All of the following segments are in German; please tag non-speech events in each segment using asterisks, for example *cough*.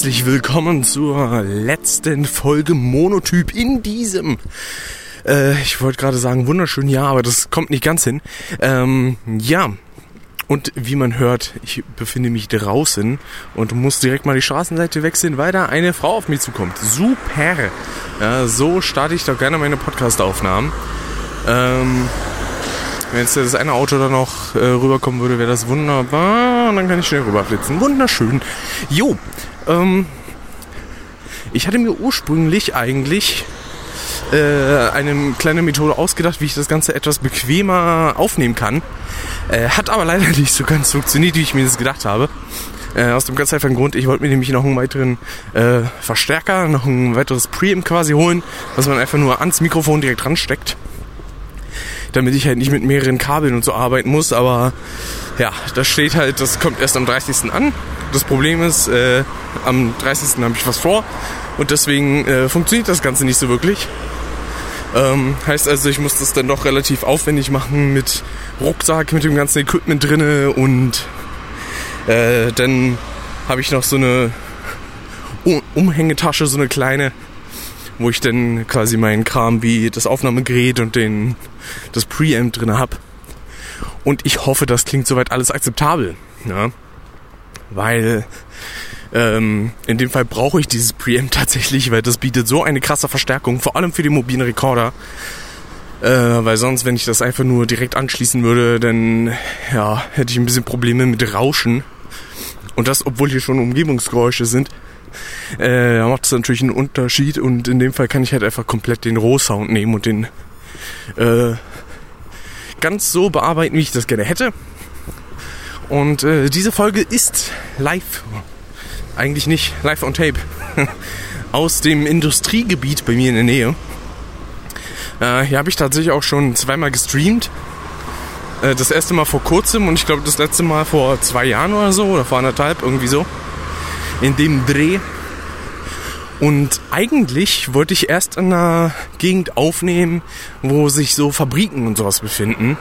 Herzlich willkommen zur letzten Folge Monotyp in diesem. Äh, ich wollte gerade sagen wunderschön, ja, aber das kommt nicht ganz hin. Ähm, ja, und wie man hört, ich befinde mich draußen und muss direkt mal die Straßenseite wechseln, weil da eine Frau auf mich zukommt. Super! Ja, so starte ich doch gerne meine Podcast-Aufnahmen. Ähm, wenn jetzt das eine Auto da noch äh, rüberkommen würde, wäre das wunderbar. Und dann kann ich schnell rüberflitzen. Wunderschön. Jo, ähm, ich hatte mir ursprünglich eigentlich äh, eine kleine Methode ausgedacht, wie ich das Ganze etwas bequemer aufnehmen kann. Äh, hat aber leider *laughs* nicht so ganz funktioniert, wie ich mir das gedacht habe. Äh, aus dem ganz einfachen Grund, ich wollte mir nämlich noch einen weiteren äh, Verstärker, noch ein weiteres Preamp quasi holen, was man einfach nur ans Mikrofon direkt ransteckt damit ich halt nicht mit mehreren Kabeln und so arbeiten muss. Aber ja, das steht halt, das kommt erst am 30. an. Das Problem ist, äh, am 30. habe ich was vor und deswegen äh, funktioniert das Ganze nicht so wirklich. Ähm, heißt also, ich muss das dann doch relativ aufwendig machen mit Rucksack, mit dem ganzen Equipment drinne und äh, dann habe ich noch so eine Umhängetasche, so eine kleine, wo ich dann quasi meinen Kram wie das Aufnahmegerät und den, das Preamp drin habe. Und ich hoffe, das klingt soweit alles akzeptabel. Ja? Weil ähm, in dem Fall brauche ich dieses Preamp *laughs* tatsächlich, weil das bietet so eine krasse Verstärkung, vor allem für den mobilen Rekorder. Äh, weil sonst, wenn ich das einfach nur direkt anschließen würde, dann ja, hätte ich ein bisschen Probleme mit Rauschen. Und das, obwohl hier schon Umgebungsgeräusche sind äh, macht es natürlich einen Unterschied und in dem Fall kann ich halt einfach komplett den Rohsound nehmen und den äh, ganz so bearbeiten, wie ich das gerne hätte. Und äh, diese Folge ist live, eigentlich nicht live on tape, *laughs* aus dem Industriegebiet bei mir in der Nähe. Äh, hier habe ich tatsächlich auch schon zweimal gestreamt. Äh, das erste Mal vor kurzem und ich glaube das letzte Mal vor zwei Jahren oder so oder vor anderthalb, irgendwie so in dem Dreh. Und eigentlich wollte ich erst in einer Gegend aufnehmen, wo sich so Fabriken und sowas befinden.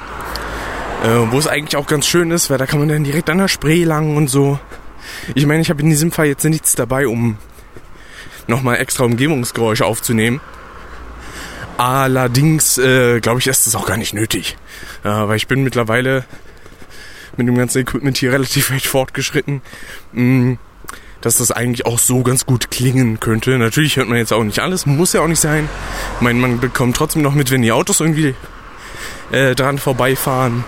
Äh, wo es eigentlich auch ganz schön ist, weil da kann man dann direkt an der Spree lang und so. Ich meine, ich habe in diesem Fall jetzt nichts dabei, um nochmal extra Umgebungsgeräusche aufzunehmen. Allerdings äh, glaube ich, ist das auch gar nicht nötig. Äh, weil ich bin mittlerweile mit dem ganzen Equipment hier relativ weit fortgeschritten. Mh, mm, dass das eigentlich auch so ganz gut klingen könnte. Natürlich hört man jetzt auch nicht alles, muss ja auch nicht sein. Ich meine, man bekommt trotzdem noch mit, wenn die Autos irgendwie äh, dran vorbeifahren.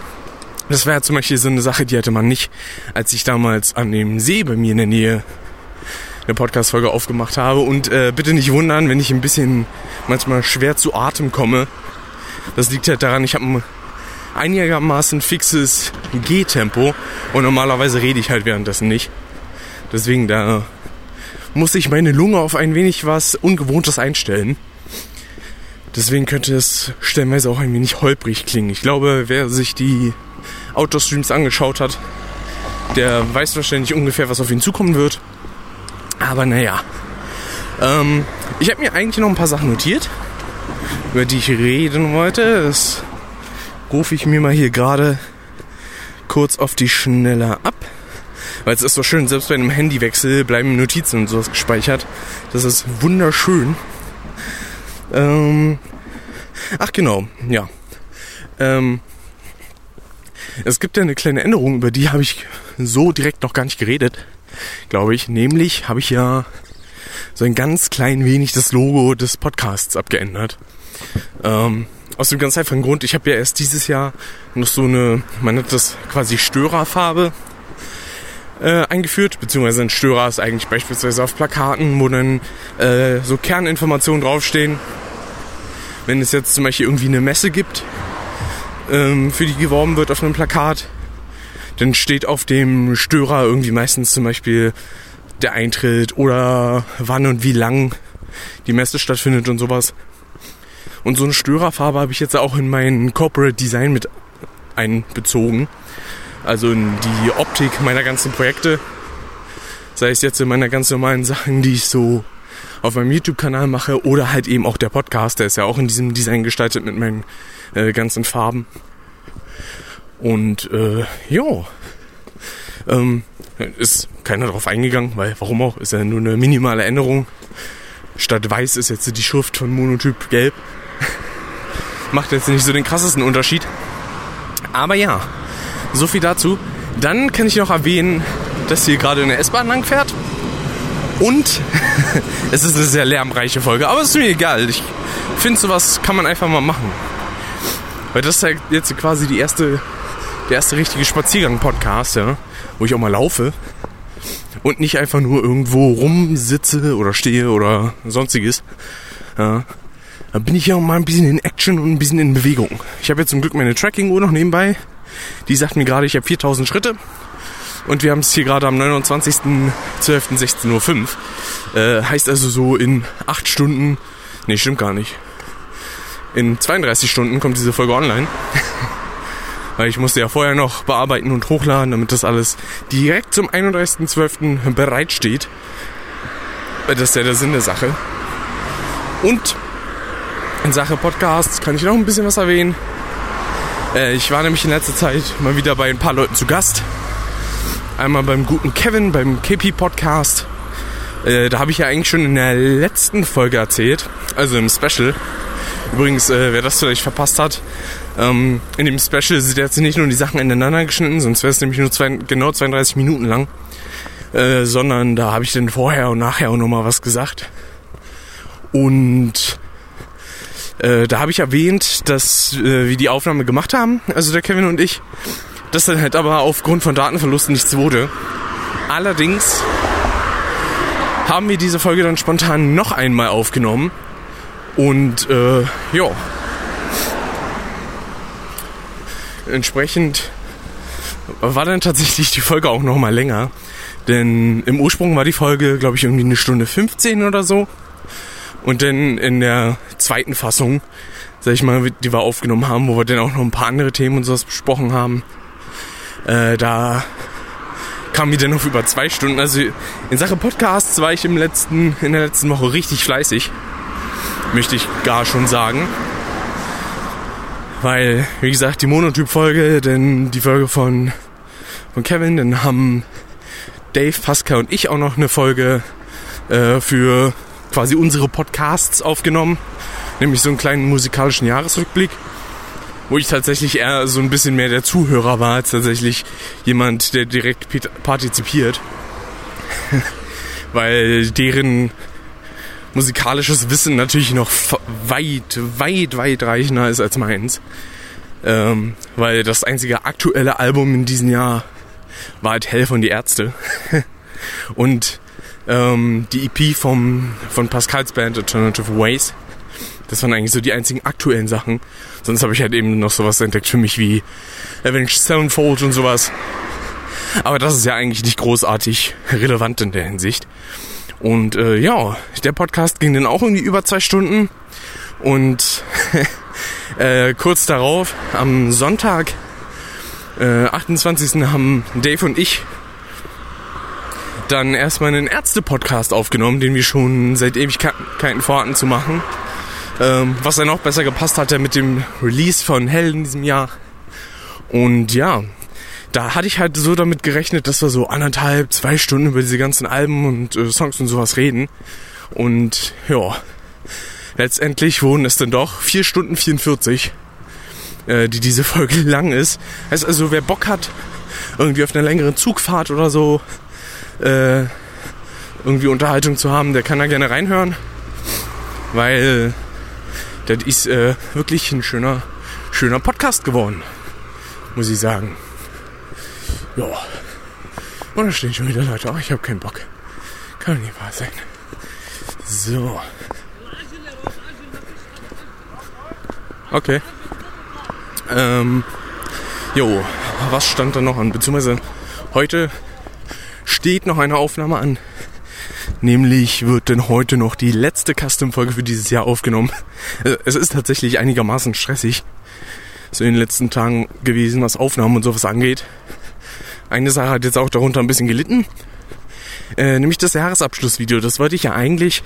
Das wäre zum Beispiel so eine Sache, die hatte man nicht, als ich damals an dem See bei mir in der Nähe eine Podcast-Folge aufgemacht habe. Und äh, bitte nicht wundern, wenn ich ein bisschen manchmal schwer zu Atem komme. Das liegt halt daran, ich habe ein einigermaßen fixes Gehtempo und normalerweise rede ich halt währenddessen nicht. Deswegen, da muss ich meine Lunge auf ein wenig was Ungewohntes einstellen. Deswegen könnte es stellenweise auch ein wenig holprig klingen. Ich glaube, wer sich die Outdoor-Streams angeschaut hat, der weiß wahrscheinlich ungefähr, was auf ihn zukommen wird. Aber naja. Ähm, ich habe mir eigentlich noch ein paar Sachen notiert, über die ich reden wollte. Das rufe ich mir mal hier gerade kurz auf die Schnelle ab. Weil es ist so schön, selbst bei einem Handywechsel bleiben Notizen und sowas gespeichert. Das ist wunderschön. Ähm, ach genau, ja. Ähm, es gibt ja eine kleine Änderung, über die habe ich so direkt noch gar nicht geredet, glaube ich. Nämlich habe ich ja so ein ganz klein wenig das Logo des Podcasts abgeändert. Ähm, aus dem ganz einfachen Grund, ich habe ja erst dieses Jahr noch so eine, man nennt das quasi Störerfarbe äh, eingeführt, beziehungsweise ein Störer ist eigentlich beispielsweise auf Plakaten, wo dann äh, so Kerninformationen draufstehen. Wenn es jetzt zum Beispiel irgendwie eine Messe gibt, ähm, für die geworben wird auf einem Plakat, dann steht auf dem Störer irgendwie meistens zum Beispiel der Eintritt oder wann und wie lang die Messe stattfindet und sowas. Und so eine Störerfarbe habe ich jetzt auch in mein Corporate Design mit einbezogen also in die Optik meiner ganzen Projekte. Sei es jetzt in meiner ganz normalen Sachen, die ich so auf meinem YouTube-Kanal mache oder halt eben auch der Podcast, der ist ja auch in diesem Design gestaltet mit meinen äh, ganzen Farben. Und äh, jo, Ähm, ist keiner darauf eingegangen, weil warum auch, ist ja nur eine minimale Änderung. Statt weiß ist jetzt die Schrift von Monotyp gelb. *laughs* Macht jetzt nicht so den krassesten Unterschied. Aber ja, so viel dazu. Dann kann ich noch erwähnen, dass hier gerade eine S-Bahn lang fährt. Und *laughs* es ist eine sehr lärmreiche Folge, aber es ist mir egal. Ich finde, sowas kann man einfach mal machen. Weil das ist ja jetzt quasi die erste, der erste richtige Spaziergang-Podcast, ja, wo ich auch mal laufe und nicht einfach nur irgendwo rumsitze oder stehe oder sonstiges. Ja, da bin ich ja auch mal ein bisschen in Action und ein bisschen in Bewegung. Ich habe jetzt zum Glück meine Tracking-Uhr noch nebenbei. Die sagt mir gerade, ich habe 4000 Schritte. Und wir haben es hier gerade am 29.12.16.05 Uhr. Äh, heißt also so in 8 Stunden, nee, stimmt gar nicht. In 32 Stunden kommt diese Folge online. *laughs* Weil ich musste ja vorher noch bearbeiten und hochladen, damit das alles direkt zum 31.12. bereitsteht. Das ist ja der Sinn der Sache. Und in Sache Podcasts kann ich noch ein bisschen was erwähnen. Äh, ich war nämlich in letzter Zeit mal wieder bei ein paar Leuten zu Gast. Einmal beim guten Kevin, beim KP Podcast. Äh, da habe ich ja eigentlich schon in der letzten Folge erzählt, also im Special. Übrigens, äh, wer das vielleicht verpasst hat, ähm, in dem Special sind jetzt nicht nur die Sachen ineinander geschnitten, sonst wäre es nämlich nur zwei, genau 32 Minuten lang, äh, sondern da habe ich dann vorher und nachher auch nochmal was gesagt. Und äh, da habe ich erwähnt, dass äh, wir die Aufnahme gemacht haben, also der Kevin und ich, dass dann halt aber aufgrund von Datenverlusten nichts wurde. Allerdings haben wir diese Folge dann spontan noch einmal aufgenommen und äh, ja. Entsprechend war dann tatsächlich die Folge auch noch mal länger. Denn im Ursprung war die Folge, glaube ich, irgendwie eine Stunde 15 oder so. Und dann in der zweiten Fassung, sag ich mal, die wir aufgenommen haben, wo wir dann auch noch ein paar andere Themen und sowas besprochen haben, äh, da kam die dann noch über zwei Stunden. Also in Sache Podcasts war ich im letzten, in der letzten Woche richtig fleißig möchte ich gar schon sagen. Weil, wie gesagt, die Monotyp-Folge, denn die Folge von, von Kevin, dann haben Dave, Pascal und ich auch noch eine Folge äh, für quasi unsere Podcasts aufgenommen. Nämlich so einen kleinen musikalischen Jahresrückblick. Wo ich tatsächlich eher so ein bisschen mehr der Zuhörer war, als tatsächlich jemand, der direkt partizipiert. *laughs* Weil deren musikalisches Wissen natürlich noch weit, weit, weit reichender ist als meins. Ähm, weil das einzige aktuelle Album in diesem Jahr war halt Hell von die Ärzte. *laughs* Und ähm, die EP vom, von Pascals Band Alternative Ways. Das waren eigentlich so die einzigen aktuellen Sachen. Sonst habe ich halt eben noch sowas entdeckt für mich wie Avenged Sevenfold und sowas. Aber das ist ja eigentlich nicht großartig relevant in der Hinsicht. Und äh, ja, der Podcast ging dann auch irgendwie über zwei Stunden. Und *laughs* äh, kurz darauf, am Sonntag, äh, 28. haben Dave und ich dann erstmal einen Ärzte-Podcast aufgenommen, den wir schon seit Ewigkeiten vorhatten zu machen. Ähm, was dann auch besser gepasst hatte mit dem Release von Hell in diesem Jahr. Und ja, da hatte ich halt so damit gerechnet, dass wir so anderthalb, zwei Stunden über diese ganzen Alben und äh, Songs und sowas reden. Und ja, letztendlich wurden es dann doch vier Stunden 44, äh, die diese Folge *laughs* lang ist. Heißt also, wer Bock hat, irgendwie auf einer längeren Zugfahrt oder so, äh, irgendwie Unterhaltung zu haben, der kann da gerne reinhören. Weil das ist äh, wirklich ein schöner, schöner Podcast geworden, muss ich sagen. Ja. Und da stehen schon wieder Leute. Oh, ich habe keinen Bock. Kann nicht wahr sein. So. Okay. Ähm. Jo, was stand da noch an? Beziehungsweise heute steht noch eine Aufnahme an. Nämlich wird denn heute noch die letzte Custom-Folge für dieses Jahr aufgenommen. Äh, es ist tatsächlich einigermaßen stressig. So in den letzten Tagen gewesen, was Aufnahmen und sowas angeht. Eine Sache hat jetzt auch darunter ein bisschen gelitten. Äh, nämlich das Jahresabschlussvideo. Das wollte ich ja eigentlich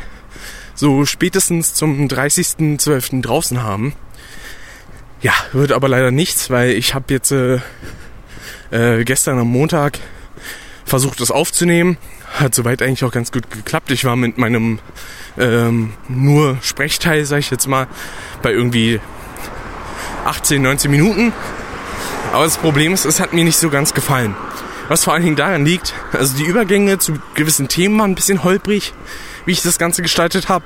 so spätestens zum 30.12. draußen haben. Ja, wird aber leider nichts, weil ich habe jetzt äh, äh, gestern am Montag versucht das aufzunehmen. Hat soweit eigentlich auch ganz gut geklappt. Ich war mit meinem ähm, nur Sprechteil, sag ich jetzt mal, bei irgendwie 18, 19 Minuten. Aber das Problem ist, es hat mir nicht so ganz gefallen. Was vor allen Dingen daran liegt, also die Übergänge zu gewissen Themen waren ein bisschen holprig, wie ich das Ganze gestaltet habe.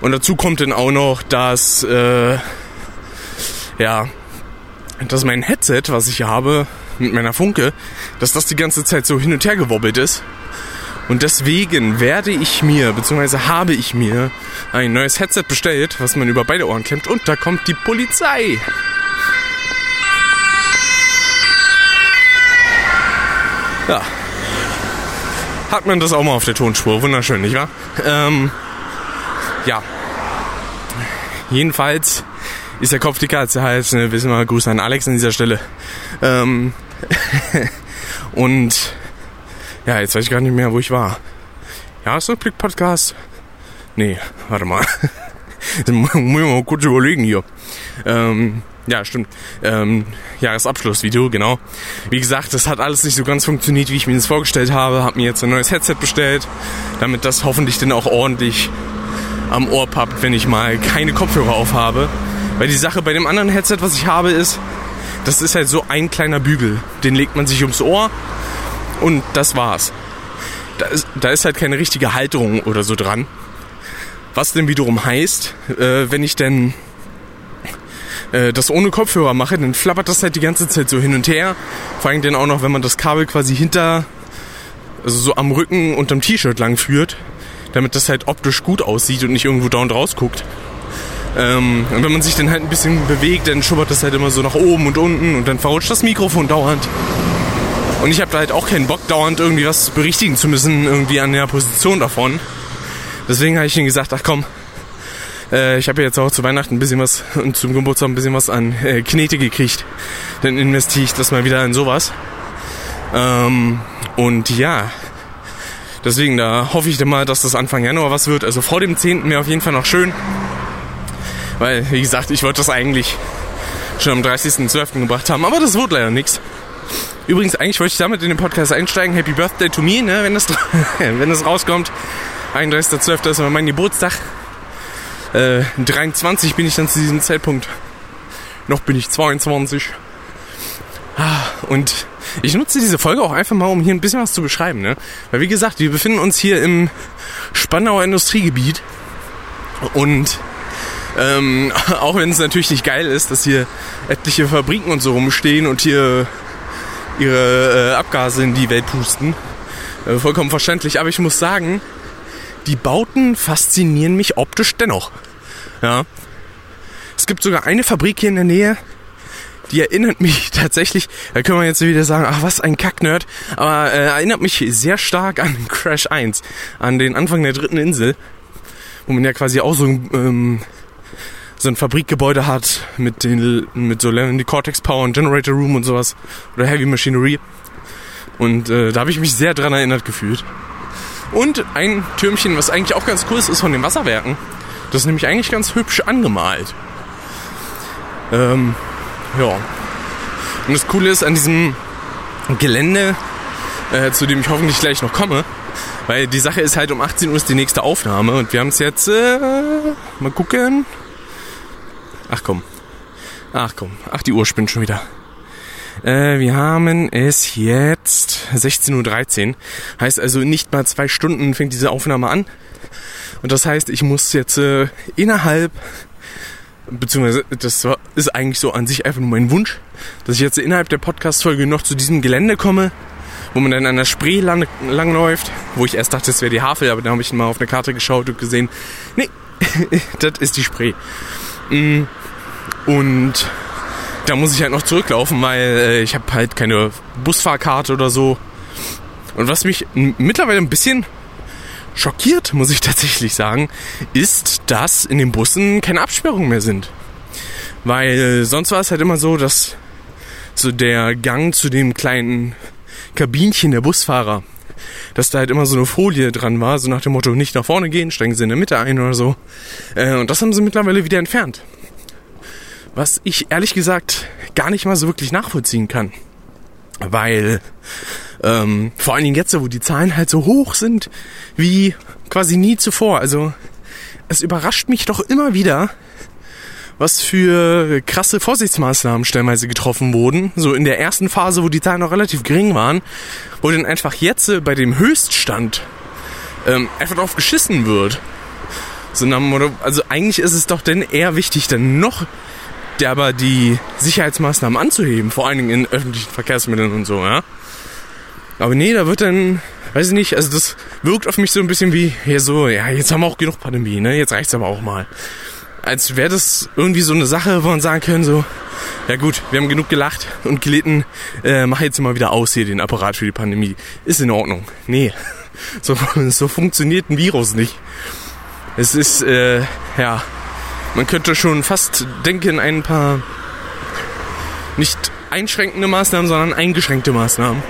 Und dazu kommt dann auch noch, dass äh, ja, dass mein Headset, was ich hier habe, mit meiner Funke, dass das die ganze Zeit so hin und her gewobbelt ist. Und deswegen werde ich mir, beziehungsweise habe ich mir ein neues Headset bestellt, was man über beide Ohren klemmt. Und da kommt die Polizei. Ja. Hat man das auch mal auf der Tonspur. Wunderschön, nicht wahr? Ähm, ja. Jedenfalls ist der Kopf dicker als der Hals. Ne? Wissen wir, Gruß an Alex an dieser Stelle. Ähm, *laughs* und ja, jetzt weiß ich gar nicht mehr, wo ich war. Ja, ist Blick Podcast? Nee, warte mal. *laughs* muss ich mal kurz überlegen hier. Ähm, ja, stimmt. Ähm, Jahresabschlussvideo, genau. Wie gesagt, das hat alles nicht so ganz funktioniert, wie ich mir das vorgestellt habe. Hab mir jetzt ein neues Headset bestellt, damit das hoffentlich dann auch ordentlich am Ohr pappt, wenn ich mal keine Kopfhörer aufhabe. Weil die Sache bei dem anderen Headset, was ich habe, ist, das ist halt so ein kleiner Bügel. Den legt man sich ums Ohr und das war's. Da ist, da ist halt keine richtige Halterung oder so dran. Was denn wiederum heißt, äh, wenn ich denn äh, das ohne Kopfhörer mache, dann flappert das halt die ganze Zeit so hin und her. Vor allem dann auch noch, wenn man das Kabel quasi hinter, also so am Rücken unterm T-Shirt lang führt, damit das halt optisch gut aussieht und nicht irgendwo down rausguckt. Ähm, und wenn man sich dann halt ein bisschen bewegt, dann schubbert das halt immer so nach oben und unten und dann verrutscht das Mikrofon dauernd. Und ich habe da halt auch keinen Bock, dauernd irgendwie was berichtigen zu müssen, irgendwie an der Position davon. Deswegen habe ich ihnen gesagt, ach komm, äh, ich habe jetzt auch zu Weihnachten ein bisschen was und zum Geburtstag ein bisschen was an äh, Knete gekriegt. Dann investiere ich das mal wieder in sowas. Ähm, und ja, deswegen, da hoffe ich dann mal, dass das Anfang Januar was wird. Also vor dem 10. wäre auf jeden Fall noch schön. Weil, wie gesagt, ich wollte das eigentlich schon am 30.12. gebracht haben, aber das wurde leider nichts. Übrigens, eigentlich wollte ich damit in den Podcast einsteigen. Happy Birthday to me, ne? wenn, das, *laughs* wenn das rauskommt. 31.12. ist mein Geburtstag. Äh, 23 bin ich dann zu diesem Zeitpunkt. Noch bin ich 22. Ah, und ich nutze diese Folge auch einfach mal, um hier ein bisschen was zu beschreiben. Ne? Weil wie gesagt, wir befinden uns hier im Spandauer Industriegebiet. Und ähm, *laughs* auch wenn es natürlich nicht geil ist, dass hier etliche Fabriken und so rumstehen und hier ihre äh, Abgase in die Welt pusten. Äh, vollkommen verständlich. Aber ich muss sagen, die Bauten faszinieren mich optisch dennoch. Ja. Es gibt sogar eine Fabrik hier in der Nähe, die erinnert mich *laughs* tatsächlich, da können wir jetzt wieder sagen, ach was ein Kacknerd, aber äh, erinnert mich sehr stark an *laughs* Crash 1, an den Anfang der dritten Insel, wo man ja quasi auch so ähm, so ein Fabrikgebäude hat mit den mit so die Cortex Power und Generator Room und sowas oder Heavy Machinery. Und äh, da habe ich mich sehr dran erinnert gefühlt. Und ein Türmchen, was eigentlich auch ganz cool ist, ist von den Wasserwerken. Das ist nämlich eigentlich ganz hübsch angemalt. Ähm, ja. Und das Coole ist an diesem Gelände, äh, zu dem ich hoffentlich gleich noch komme, weil die Sache ist halt um 18 Uhr ist die nächste Aufnahme und wir haben es jetzt, äh, mal gucken, Ach komm. Ach komm. Ach, die Uhr spinnt schon wieder. Äh, wir haben es jetzt 16.13 Uhr. Heißt also nicht mal zwei Stunden fängt diese Aufnahme an. Und das heißt, ich muss jetzt äh, innerhalb, beziehungsweise das ist eigentlich so an sich einfach nur mein Wunsch, dass ich jetzt innerhalb der Podcast-Folge noch zu diesem Gelände komme, wo man dann an der Spree lang, langläuft, wo ich erst dachte, das wäre die Havel, aber da habe ich mal auf eine Karte geschaut und gesehen, nee, *laughs* das ist die Spree. Mm. Und da muss ich halt noch zurücklaufen, weil äh, ich habe halt keine Busfahrkarte oder so. Und was mich mittlerweile ein bisschen schockiert, muss ich *laughs* tatsächlich sagen, ist, dass in den Bussen keine Absperrungen mehr sind. Weil sonst war es halt immer so, dass so der Gang zu dem kleinen Kabinchen der Busfahrer, dass da halt immer so eine Folie dran war, so nach dem Motto, nicht nach vorne gehen, steigen Sie in der Mitte ein oder so. Äh, und das haben sie mittlerweile wieder entfernt. Was ich ehrlich gesagt gar nicht mal so wirklich nachvollziehen kann. Weil ähm, vor allen Dingen jetzt, wo die Zahlen halt so hoch sind wie quasi nie zuvor. Also es überrascht mich doch immer wieder, was für krasse Vorsichtsmaßnahmen stellenweise getroffen wurden. So in der ersten Phase, wo die Zahlen noch relativ gering waren, wo dann einfach jetzt äh, bei dem Höchststand ähm, einfach drauf geschissen wird. So, also eigentlich ist es doch denn eher wichtig, dann noch aber die Sicherheitsmaßnahmen anzuheben, vor allen Dingen in öffentlichen Verkehrsmitteln und so, ja. Aber nee, da wird dann, weiß ich nicht, also das wirkt auf mich so ein bisschen wie, hier so, ja, jetzt haben wir auch genug Pandemie, ne, jetzt reicht's aber auch mal. Als wäre das irgendwie so eine Sache, wo man sagen können, so, ja gut, wir haben genug gelacht und gelitten, äh, mach jetzt mal wieder aus hier den Apparat für die Pandemie. Ist in Ordnung. Nee, *laughs* so, *laughs* so funktioniert ein Virus nicht. Es ist, äh, ja, man könnte schon fast denken, ein paar nicht einschränkende Maßnahmen, sondern eingeschränkte Maßnahmen.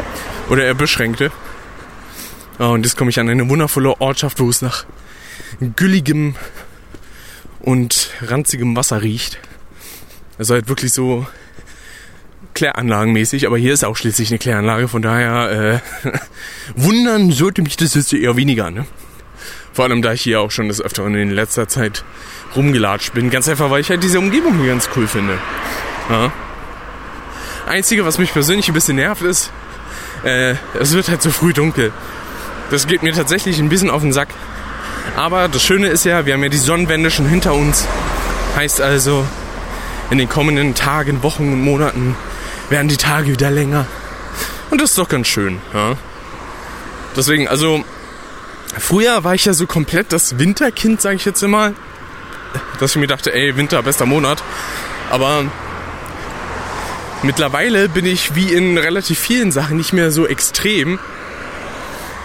Oder eher beschränkte. Oh, und jetzt komme ich an eine wundervolle Ortschaft, wo es nach gülligem und ranzigem Wasser riecht. Also halt wirklich so Kläranlagenmäßig, aber hier ist auch schließlich eine Kläranlage, von daher äh, *laughs* wundern sollte mich das jetzt eher weniger, ne? Vor allem, da ich hier auch schon des Öfteren in letzter Zeit rumgelatscht bin. Ganz einfach, weil ich halt diese Umgebung hier ganz cool finde. Ja. Einzige, was mich persönlich ein bisschen nervt, ist, äh, es wird halt so früh dunkel. Das geht mir tatsächlich ein bisschen auf den Sack. Aber das Schöne ist ja, wir haben ja die Sonnenwende schon hinter uns. Heißt also, in den kommenden Tagen, Wochen und Monaten werden die Tage wieder länger. Und das ist doch ganz schön. Ja? Deswegen, also Früher war ich ja so komplett das Winterkind, sage ich jetzt immer. Dass ich mir dachte, ey, Winter, bester Monat. Aber mittlerweile bin ich wie in relativ vielen Sachen nicht mehr so extrem.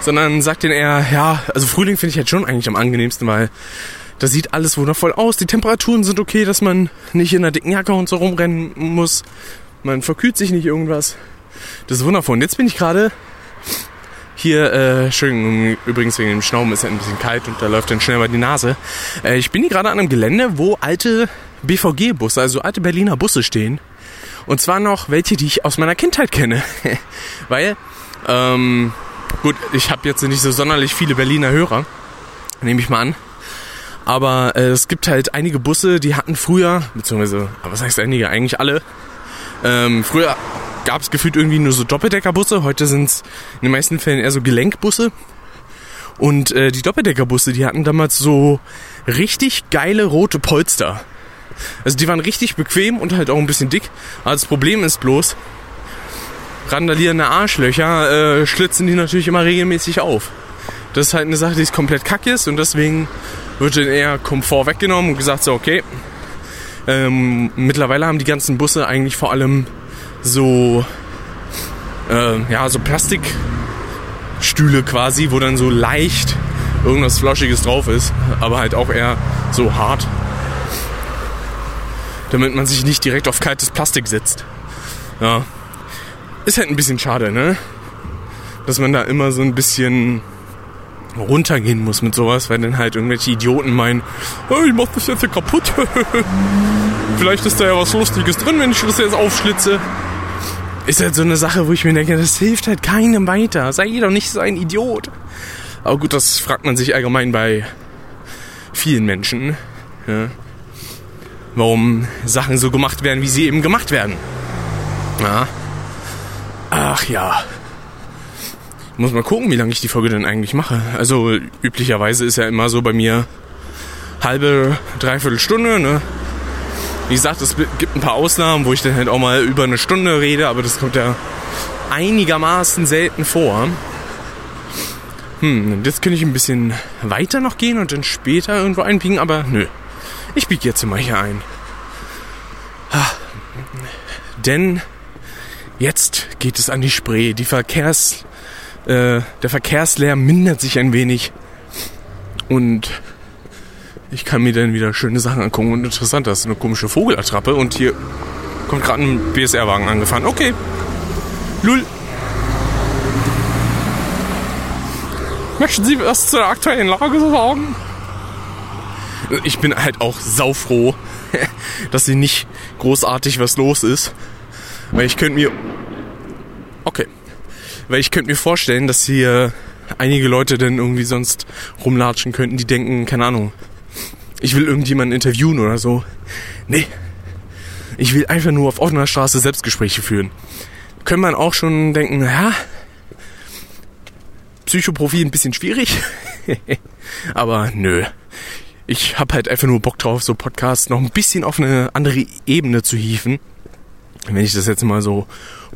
Sondern sagt den eher, ja, also Frühling finde ich halt schon eigentlich am angenehmsten, weil da sieht alles wundervoll aus. Die Temperaturen sind okay, dass man nicht in einer dicken Jacke und so rumrennen muss. Man verkühlt sich nicht irgendwas. Das ist wundervoll. Und jetzt bin ich gerade hier, äh, schön, übrigens wegen dem Schnauben ist ja ein bisschen kalt und da läuft dann schnell mal die Nase. Äh, ich bin hier gerade an einem Gelände, wo alte BVG-Busse, also alte Berliner Busse stehen. Und zwar noch welche, die ich aus meiner Kindheit kenne. *laughs* Weil, ähm, gut, ich habe jetzt nicht so sonderlich viele Berliner Hörer, nehme ich mal an. Aber äh, es gibt halt einige Busse, die hatten früher, beziehungsweise, was heißt einige, eigentlich alle, ähm, früher gab es gefühlt irgendwie nur so Doppeldeckerbusse. Heute sind es in den meisten Fällen eher so Gelenkbusse. Und äh, die Doppeldeckerbusse, die hatten damals so richtig geile rote Polster. Also die waren richtig bequem und halt auch ein bisschen dick. Aber das Problem ist bloß, randalierende Arschlöcher äh, schlitzen die natürlich immer regelmäßig auf. Das ist halt eine Sache, die ist komplett kacke ist und deswegen wird dann eher Komfort weggenommen und gesagt so, okay, ähm, mittlerweile haben die ganzen Busse eigentlich vor allem so, äh, ja, so Plastikstühle quasi, wo dann so leicht irgendwas Flauschiges drauf ist, aber halt auch eher so hart. Damit man sich nicht direkt auf kaltes Plastik setzt. Ja. Ist halt ein bisschen schade, ne? Dass man da immer so ein bisschen runtergehen muss mit sowas, weil dann halt irgendwelche Idioten meinen, oh, ich mach das jetzt hier kaputt. *laughs* Vielleicht ist da ja was Lustiges drin, wenn ich das jetzt aufschlitze ist halt so eine Sache, wo ich mir denke, das hilft halt keinem weiter. Sei doch nicht so ein Idiot. Aber gut, das fragt man sich allgemein bei vielen Menschen. Ja. Warum Sachen so gemacht werden, wie sie eben gemacht werden. Ja. Ach ja. Muss mal gucken, wie lange ich die Folge denn eigentlich mache. Also üblicherweise ist ja immer so bei mir halbe, dreiviertel Stunde, ne? Wie gesagt, es gibt ein paar Ausnahmen, wo ich dann halt auch mal über eine Stunde rede, aber das kommt ja einigermaßen selten vor. Hm, jetzt könnte ich ein bisschen weiter noch gehen und dann später irgendwo einbiegen, aber nö. Ich biege jetzt immer hier ein. Denn jetzt geht es an die Spree. Die Verkehrs, äh, der Verkehrslärm mindert sich ein wenig. Und ich kann mir dann wieder schöne Sachen angucken und interessant, das ist eine komische Vogelattrappe und hier kommt gerade ein BSR-Wagen angefahren. Okay. Lul. Möchten Sie was zur aktuellen Lage sagen? Ich bin halt auch saufroh, *laughs* dass hier nicht großartig was los ist. Weil ich könnte mir... Okay. Weil ich könnte mir vorstellen, dass hier einige Leute dann irgendwie sonst rumlatschen könnten, die denken, keine Ahnung, ich will irgendjemanden interviewen oder so. Nee. Ich will einfach nur auf offener Straße Selbstgespräche führen. Könnte man auch schon denken, ja, Psychoprofil ein bisschen schwierig. *laughs* Aber nö. Ich habe halt einfach nur Bock drauf, so Podcasts noch ein bisschen auf eine andere Ebene zu hieven. Wenn ich das jetzt mal so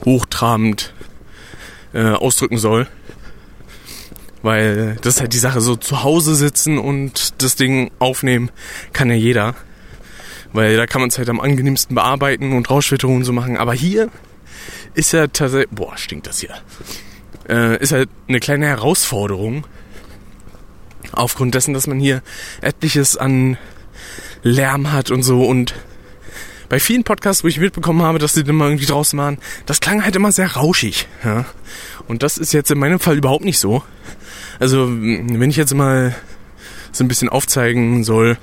hochtrabend äh, ausdrücken soll. Weil das ist halt die Sache, so zu Hause sitzen und das Ding aufnehmen kann ja jeder. Weil da kann man es halt am angenehmsten bearbeiten und Rauschwitterungen so machen. Aber hier ist ja tatsächlich, boah, stinkt das hier. Äh, ist halt eine kleine Herausforderung. Aufgrund dessen, dass man hier etliches an Lärm hat und so und bei vielen Podcasts, wo ich mitbekommen habe, dass sie dann mal irgendwie draußen waren, das klang halt immer sehr rauschig. Ja? Und das ist jetzt in meinem Fall überhaupt nicht so. Also, wenn ich jetzt mal so ein bisschen aufzeigen soll,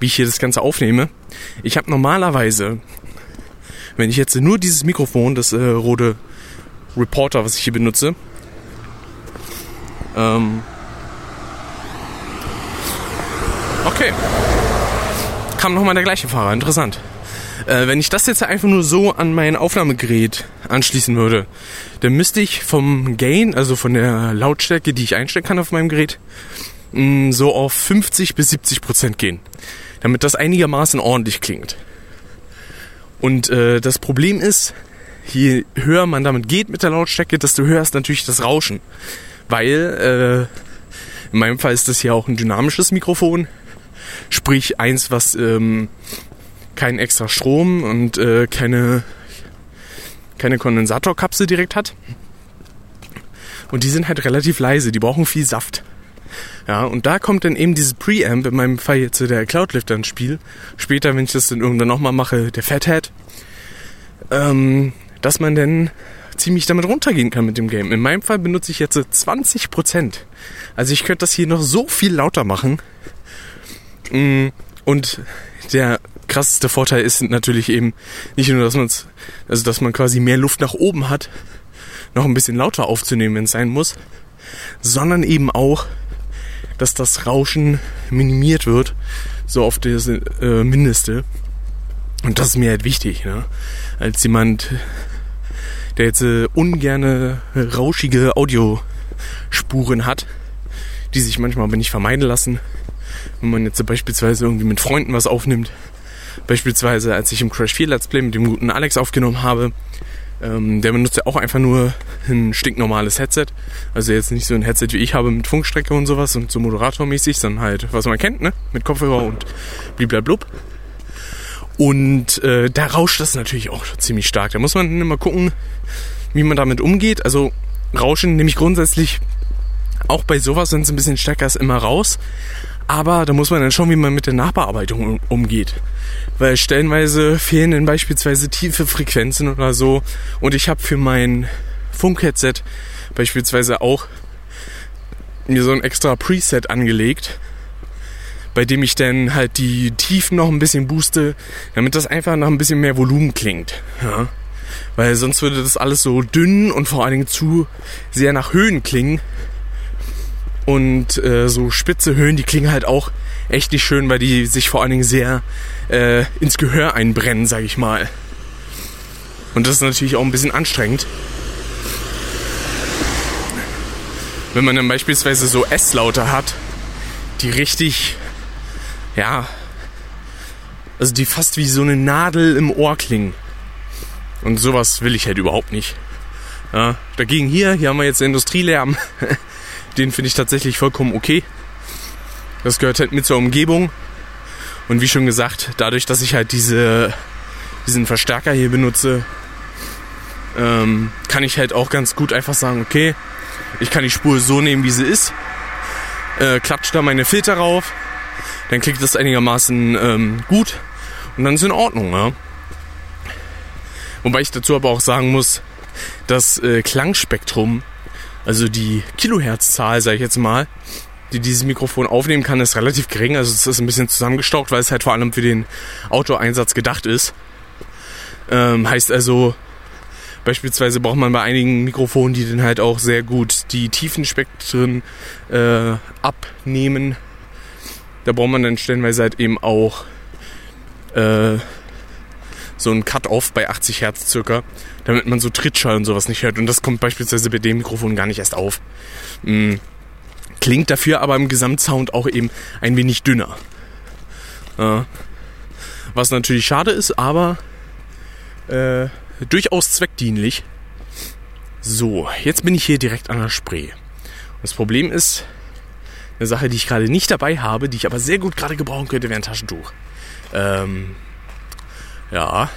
wie ich hier das Ganze aufnehme. Ich habe normalerweise, wenn ich jetzt nur dieses Mikrofon, das äh, rote Reporter, was ich hier benutze, ähm, okay, kam nochmal der gleiche Fahrer, interessant. Äh, wenn ich das jetzt einfach nur so an mein Aufnahmegerät anschließen würde, dann müsste ich vom Gain, also von der Lautstärke, die ich einstellen kann auf meinem Gerät, mh, so auf 50 bis 70 Prozent gehen, damit das einigermaßen ordentlich klingt. Und äh, das Problem ist, je höher man damit geht mit der Lautstärke, desto höher ist natürlich das Rauschen. Weil, äh, in meinem Fall ist das hier auch ein dynamisches Mikrofon. Sprich, eins, was ähm, keinen extra Strom und äh, keine, keine Kondensatorkapsel direkt hat. Und die sind halt relativ leise, die brauchen viel Saft. Ja, und da kommt dann eben dieses Preamp, in meinem Fall jetzt der Cloudlifter ins Spiel. Später, wenn ich das dann irgendwann nochmal mache, der Fathead. Ähm, dass man dann ziemlich damit runtergehen kann mit dem Game. In meinem Fall benutze ich jetzt 20%. Also ich könnte das hier noch so viel lauter machen. Mm, und der krasseste Vorteil ist natürlich eben nicht nur, dass man also dass man quasi mehr Luft nach oben hat, noch ein bisschen lauter aufzunehmen, wenn es sein muss, sondern eben auch, dass das Rauschen minimiert wird, so auf das äh, Mindeste. Und das ist mir halt wichtig, ne? Als jemand, der jetzt äh, ungerne rauschige Audiospuren hat, die sich manchmal aber nicht vermeiden lassen. Wenn man jetzt beispielsweise irgendwie mit Freunden was aufnimmt. Beispielsweise, als ich im Crash 4 Let's Play mit dem guten Alex aufgenommen habe, ähm, der benutzt ja auch einfach nur ein stinknormales Headset. Also jetzt nicht so ein Headset wie ich habe mit Funkstrecke und sowas und so moderatormäßig, sondern halt, was man kennt, ne? Mit Kopfhörer und bliblablub. Und äh, da rauscht das natürlich auch ziemlich stark. Da muss man immer gucken, wie man damit umgeht. Also Rauschen nehme ich grundsätzlich auch bei sowas, wenn es ein bisschen stärker ist, immer raus. Aber da muss man dann schauen, wie man mit der Nachbearbeitung umgeht. Weil stellenweise fehlen dann beispielsweise tiefe Frequenzen oder so. Und ich habe für mein Funkheadset beispielsweise auch mir so ein extra Preset angelegt, bei dem ich dann halt die Tiefen noch ein bisschen booste, damit das einfach noch ein bisschen mehr Volumen klingt. Ja? Weil sonst würde das alles so dünn und vor allen Dingen zu sehr nach Höhen klingen. Und äh, so spitze Höhen, die klingen halt auch echt nicht schön, weil die sich vor allen Dingen sehr äh, ins Gehör einbrennen, sag ich mal. Und das ist natürlich auch ein bisschen anstrengend. Wenn man dann beispielsweise so S-Laute hat, die richtig, ja, also die fast wie so eine Nadel im Ohr klingen. Und sowas will ich halt überhaupt nicht. Ja, dagegen hier, hier haben wir jetzt Industrielärm. *laughs* Den finde ich tatsächlich vollkommen okay. Das gehört halt mit zur Umgebung. Und wie schon gesagt, dadurch, dass ich halt diese, diesen Verstärker hier benutze, ähm, kann ich halt auch ganz gut einfach sagen, okay, ich kann die Spur so nehmen, wie sie ist. Äh, klatsch da meine Filter rauf. Dann klingt das einigermaßen ähm, gut. Und dann ist in Ordnung, ja. Wobei ich dazu aber auch sagen muss, das äh, Klangspektrum, also die Kilohertzzahl, sage ich jetzt mal, die dieses Mikrofon aufnehmen kann, ist relativ gering. Also es ist ein bisschen zusammengestaucht, weil es halt vor allem für den Outdoor-Einsatz gedacht ist. Ähm, heißt also, Beispielsweise braucht man bei einigen Mikrofonen, die dann halt auch sehr gut die Tiefenspektren äh, abnehmen. Da braucht man dann stellenweise halt eben auch äh, so ein Cut-Off bei 80 Hertz circa, damit man so Trittschall und sowas nicht hört. Und das kommt beispielsweise bei dem Mikrofon gar nicht erst auf. Mhm. Klingt dafür aber im Gesamtsound auch eben ein wenig dünner. Ja. Was natürlich schade ist, aber äh, durchaus zweckdienlich. So, jetzt bin ich hier direkt an der Spree. Das Problem ist, eine Sache, die ich gerade nicht dabei habe, die ich aber sehr gut gerade gebrauchen könnte, wäre ein Taschentuch. Ähm, ja.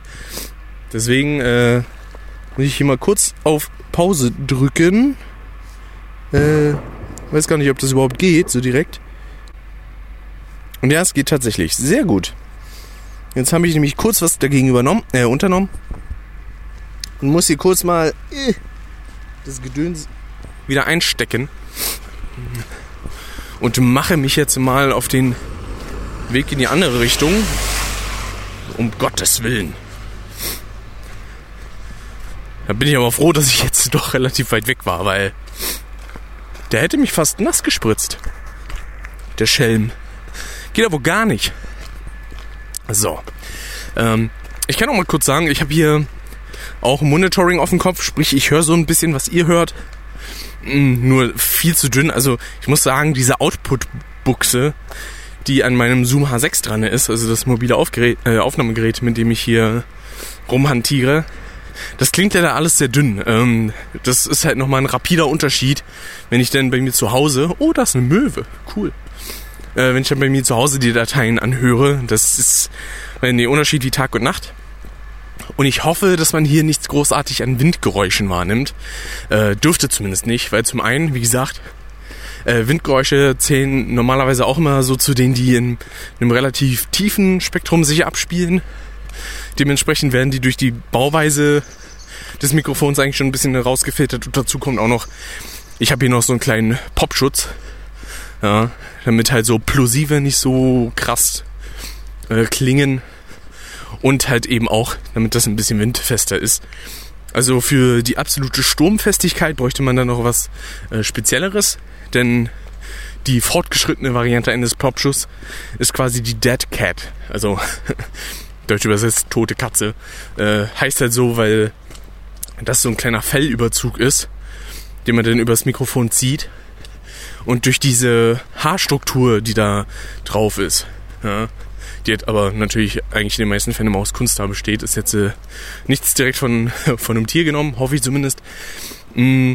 *laughs* Deswegen äh, muss ich hier mal kurz auf Pause drücken. Äh, weiß gar nicht, ob das überhaupt geht, so direkt. Und ja, es geht tatsächlich. Sehr gut. Jetzt habe ich nämlich kurz was dagegen übernommen, äh, unternommen. Und muss hier kurz mal äh, das Gedöns wieder einstecken. Und mache mich jetzt mal auf den Weg in die andere Richtung. Um Gottes Willen. Da bin ich aber froh, dass ich jetzt doch relativ weit weg war, weil der hätte mich fast nass gespritzt. Der Schelm. Geht aber gar nicht. So. Ähm, ich kann auch mal kurz sagen, ich habe hier auch Monitoring auf dem Kopf, sprich ich höre so ein bisschen, was ihr hört. Mm, nur viel zu dünn. Also ich muss sagen, diese Output-Buchse, die an meinem Zoom H6 dran ist, also das mobile Aufgerät, äh, Aufnahmegerät, mit dem ich hier rumhantiere, das klingt ja da alles sehr dünn. Ähm, das ist halt nochmal ein rapider Unterschied, wenn ich dann bei mir zu Hause, oh, das ist eine Möwe, cool. Äh, wenn ich dann bei mir zu Hause die Dateien anhöre, das ist ein Unterschied wie Tag und Nacht. Und ich hoffe, dass man hier nichts großartig an Windgeräuschen wahrnimmt. Äh, dürfte zumindest nicht, weil zum einen, wie gesagt, äh, Windgeräusche zählen normalerweise auch immer so zu denen, die in einem relativ tiefen Spektrum sich abspielen. Dementsprechend werden die durch die Bauweise des Mikrofons eigentlich schon ein bisschen rausgefiltert. Und dazu kommt auch noch, ich habe hier noch so einen kleinen Popschutz. Ja, damit halt so Plosive nicht so krass äh, klingen. Und halt eben auch, damit das ein bisschen windfester ist. Also für die absolute Sturmfestigkeit bräuchte man dann noch was äh, Spezielleres denn die fortgeschrittene Variante eines Popschuss ist quasi die Dead Cat. Also *laughs* deutsch übersetzt tote Katze. Äh, heißt halt so, weil das so ein kleiner Fellüberzug ist, den man dann übers Mikrofon zieht. Und durch diese Haarstruktur, die da drauf ist, ja, die hat aber natürlich eigentlich in den meisten Fällen immer aus Kunsthaar besteht, ist jetzt äh, nichts direkt von, *laughs* von einem Tier genommen, hoffe ich zumindest. Mm,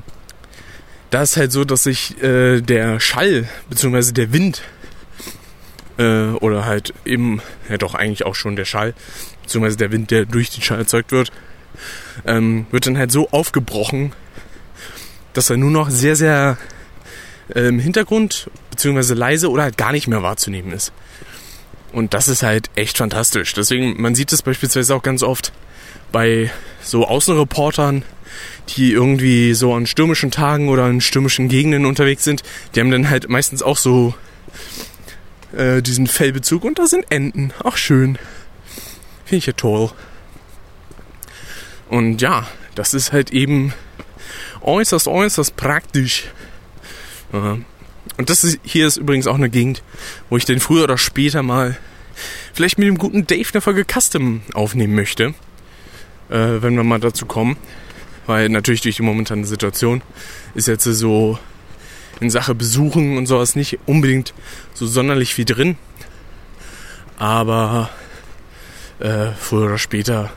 da ist halt so, dass sich äh, der Schall bzw. der Wind äh, oder halt eben, ja doch eigentlich auch schon der Schall bzw. der Wind, der durch den Schall erzeugt wird, ähm, wird dann halt so aufgebrochen, dass er nur noch sehr, sehr äh, im Hintergrund bzw. leise oder halt gar nicht mehr wahrzunehmen ist. Und das ist halt echt fantastisch. Deswegen, man sieht es beispielsweise auch ganz oft bei so Außenreportern, die irgendwie so an stürmischen Tagen oder in stürmischen Gegenden unterwegs sind, die haben dann halt meistens auch so äh, diesen Fellbezug und da sind Enten. Ach schön. Finde ich ja toll. Und ja, das ist halt eben äußerst, äußerst praktisch. Und das ist, hier ist übrigens auch eine Gegend, wo ich den früher oder später mal vielleicht mit dem guten Dave eine Folge Custom aufnehmen möchte. Äh, wenn wir mal dazu kommen weil natürlich durch die momentane Situation ist jetzt so in Sache Besuchen und sowas nicht unbedingt so sonderlich viel drin. Aber äh, früher oder später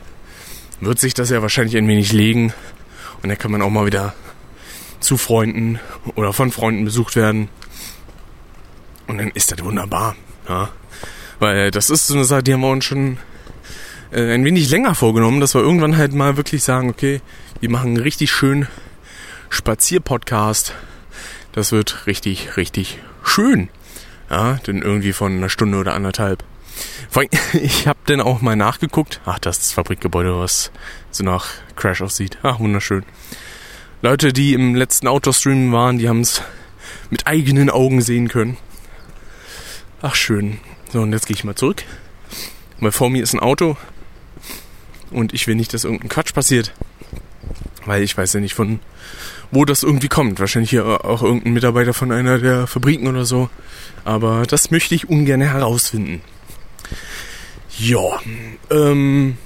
wird sich das ja wahrscheinlich ein wenig legen und dann kann man auch mal wieder zu Freunden oder von Freunden besucht werden. Und dann ist das wunderbar. Ja? Weil das ist so eine Sache, die haben wir uns schon äh, ein wenig länger vorgenommen, dass wir irgendwann halt mal wirklich sagen, okay, wir machen einen richtig schönen Spazierpodcast. Das wird richtig, richtig schön. Ja, denn irgendwie von einer Stunde oder anderthalb. Vor allem, *laughs* ich habe dann auch mal nachgeguckt. Ach, das ist das Fabrikgebäude, was so nach Crash aussieht. Ach, wunderschön. Leute, die im letzten Outdoor-Stream waren, die haben es mit eigenen Augen sehen können. Ach, schön. So, und jetzt gehe ich mal zurück. Weil vor mir ist ein Auto. Und ich will nicht, dass irgendein Quatsch passiert. Weil ich weiß ja nicht von wo das irgendwie kommt. Wahrscheinlich hier auch irgendein Mitarbeiter von einer der Fabriken oder so. Aber das möchte ich ungern herausfinden. Ja, ähm,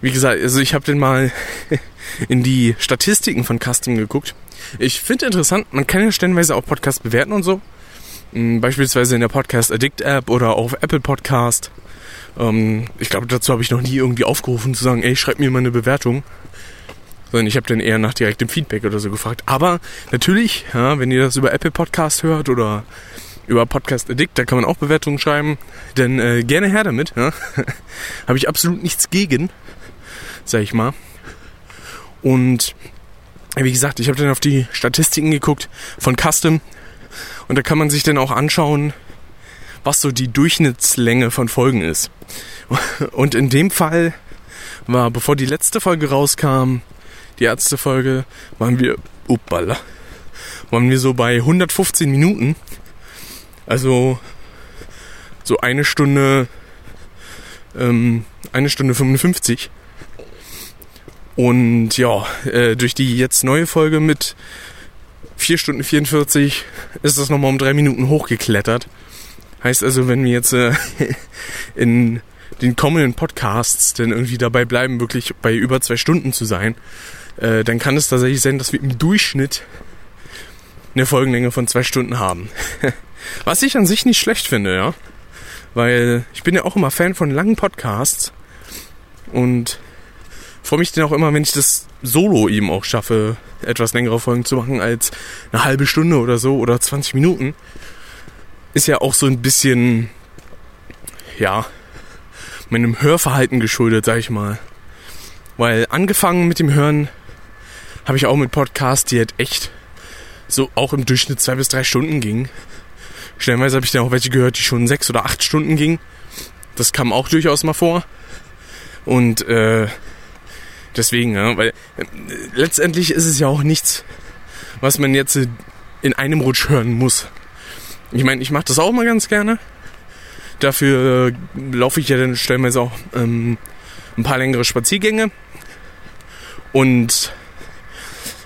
wie gesagt, also ich habe den mal *laughs* in die Statistiken von Custom geguckt. Ich finde interessant, man kann ja stellenweise auch Podcasts bewerten und so. Hm, beispielsweise in der Podcast Addict App oder auf Apple Podcast. Ähm, ich glaube, dazu habe ich noch nie irgendwie aufgerufen zu sagen, ey, schreib mir mal eine Bewertung. Sondern ich habe dann eher nach direktem Feedback oder so gefragt. Aber natürlich, ja, wenn ihr das über Apple Podcast hört oder über Podcast Addict, da kann man auch Bewertungen schreiben. Denn äh, gerne her damit. Ja. *laughs* habe ich absolut nichts gegen, sag ich mal. Und wie gesagt, ich habe dann auf die Statistiken geguckt von Custom und da kann man sich dann auch anschauen, was so die Durchschnittslänge von Folgen ist. *laughs* Und in dem Fall war, bevor die letzte Folge rauskam, die erste Folge, waren wir, uppala, waren wir so bei 115 Minuten. Also so eine Stunde, ähm, eine Stunde 55. Und ja, äh, durch die jetzt neue Folge mit 4 Stunden 44 ist das nochmal um 3 Minuten hochgeklettert. Heißt also, wenn wir jetzt äh, *laughs* in den kommenden Podcasts denn irgendwie dabei bleiben, wirklich bei über zwei Stunden zu sein, äh, dann kann es tatsächlich sein, dass wir im Durchschnitt eine Folgenlänge von zwei Stunden haben. *laughs* Was ich an sich nicht schlecht finde, ja. Weil ich bin ja auch immer Fan von langen Podcasts und freue mich dann auch immer, wenn ich das solo eben auch schaffe, etwas längere Folgen zu machen als eine halbe Stunde oder so oder 20 Minuten. Ist ja auch so ein bisschen, ja, meinem Hörverhalten geschuldet, sag ich mal. Weil angefangen mit dem Hören habe ich auch mit Podcasts, die halt echt so auch im Durchschnitt zwei bis drei Stunden gingen. Stellenweise habe ich dann auch welche gehört, die schon sechs oder acht Stunden gingen. Das kam auch durchaus mal vor. Und äh, Deswegen, ja, weil äh, letztendlich ist es ja auch nichts, was man jetzt in einem Rutsch hören muss. Ich meine, ich mache das auch mal ganz gerne. Dafür äh, laufe ich ja dann stellenweise auch ähm, ein paar längere Spaziergänge. Und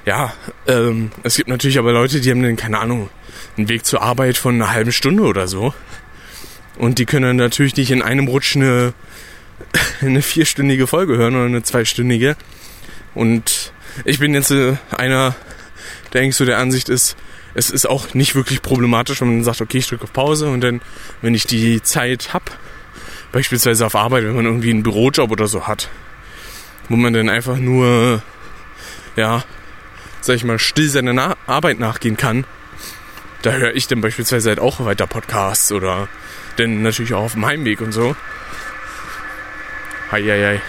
ja, ähm, es gibt natürlich aber Leute, die haben dann, keine Ahnung, einen Weg zur Arbeit von einer halben Stunde oder so. Und die können dann natürlich nicht in einem Rutsch eine *laughs* eine vierstündige Folge hören oder eine zweistündige. Und ich bin jetzt äh, einer, der eigentlich so der Ansicht ist, es ist auch nicht wirklich problematisch, wenn man sagt, okay, ich drücke auf Pause und dann, wenn ich die Zeit habe, beispielsweise auf Arbeit, wenn man irgendwie einen Bürojob oder so hat, wo man dann einfach nur, ja, sag ich mal, still seiner Na Arbeit nachgehen kann, da höre ich dann beispielsweise halt auch weiter Podcasts oder dann natürlich auch auf dem Heimweg und so. Heieiei.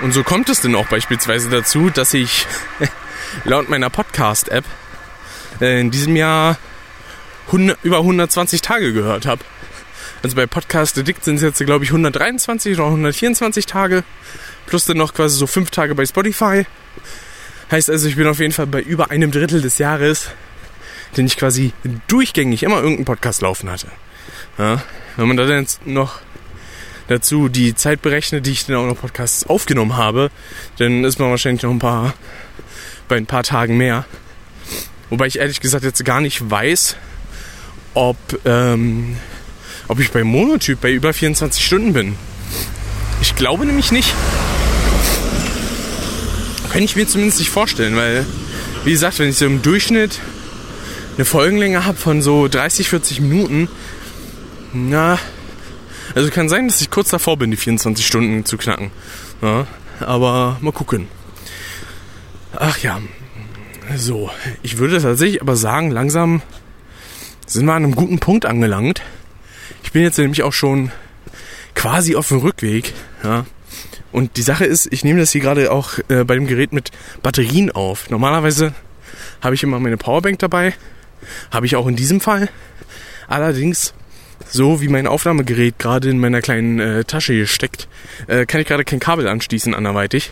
Und so kommt es denn auch beispielsweise dazu, dass ich *laughs* laut meiner Podcast-App in diesem Jahr 100, über 120 Tage gehört habe. Also bei Podcast Addict sind es jetzt, glaube ich, 123 oder 124 Tage. Plus dann noch quasi so fünf Tage bei Spotify. Heißt also, ich bin auf jeden Fall bei über einem Drittel des Jahres, den ich quasi durchgängig immer irgendeinen Podcast laufen hatte. Ja, wenn man da dann noch dazu die Zeit berechne, die ich dann auch noch Podcasts aufgenommen habe, dann ist man wahrscheinlich noch ein paar, bei ein paar Tagen mehr. Wobei ich ehrlich gesagt jetzt gar nicht weiß, ob, ähm, ob ich bei Monotyp bei über 24 Stunden bin. Ich glaube nämlich nicht. Kann ich mir zumindest nicht vorstellen, weil, wie gesagt, wenn ich so im Durchschnitt eine Folgenlänge habe von so 30, 40 Minuten, na, also kann sein, dass ich kurz davor bin, die 24 Stunden zu knacken. Ja, aber mal gucken. Ach ja. So, ich würde tatsächlich aber sagen, langsam sind wir an einem guten Punkt angelangt. Ich bin jetzt nämlich auch schon quasi auf dem Rückweg. Ja. Und die Sache ist, ich nehme das hier gerade auch äh, bei dem Gerät mit Batterien auf. Normalerweise habe ich immer meine Powerbank dabei. Habe ich auch in diesem Fall. Allerdings so wie mein Aufnahmegerät gerade in meiner kleinen äh, Tasche hier steckt, äh, kann ich gerade kein Kabel anschließen anderweitig,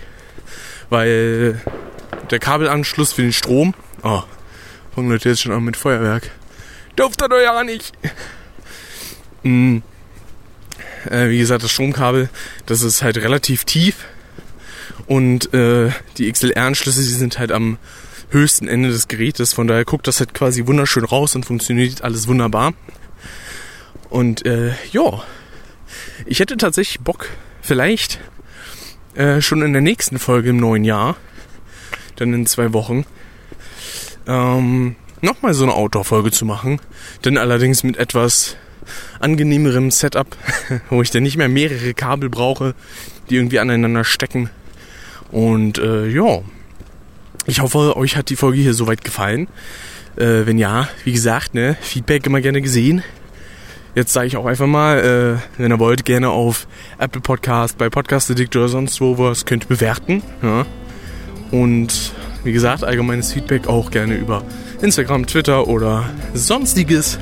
weil der Kabelanschluss für den Strom, oh, fangen Leute jetzt schon an mit Feuerwerk, durfte doch ja nicht. Mm, Äh, wie gesagt, das Stromkabel, das ist halt relativ tief und äh, die XLR-Anschlüsse, die sind halt am höchsten Ende des Gerätes. Von daher guckt das halt quasi wunderschön raus und funktioniert alles wunderbar. Und äh, ja, ich hätte tatsächlich Bock, vielleicht äh, schon in der nächsten Folge im neuen Jahr, dann in zwei Wochen, ähm, nochmal so eine Outdoor-Folge zu machen. Dann allerdings mit etwas angenehmerem Setup, *laughs* wo ich dann nicht mehr mehrere Kabel brauche, die irgendwie aneinander stecken. Und äh, ja, ich hoffe, euch hat die Folge hier soweit gefallen. Äh, wenn ja, wie gesagt, ne, Feedback immer gerne gesehen. Jetzt sage ich auch einfach mal, äh, wenn ihr wollt, gerne auf Apple Podcast, bei Podcast Addict oder sonst wo was könnt bewerten. Ja. Und wie gesagt, allgemeines Feedback auch gerne über Instagram, Twitter oder sonstiges.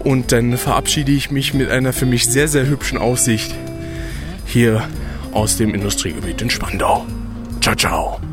Und dann verabschiede ich mich mit einer für mich sehr, sehr hübschen Aussicht hier aus dem Industriegebiet in Spandau. Ciao, ciao.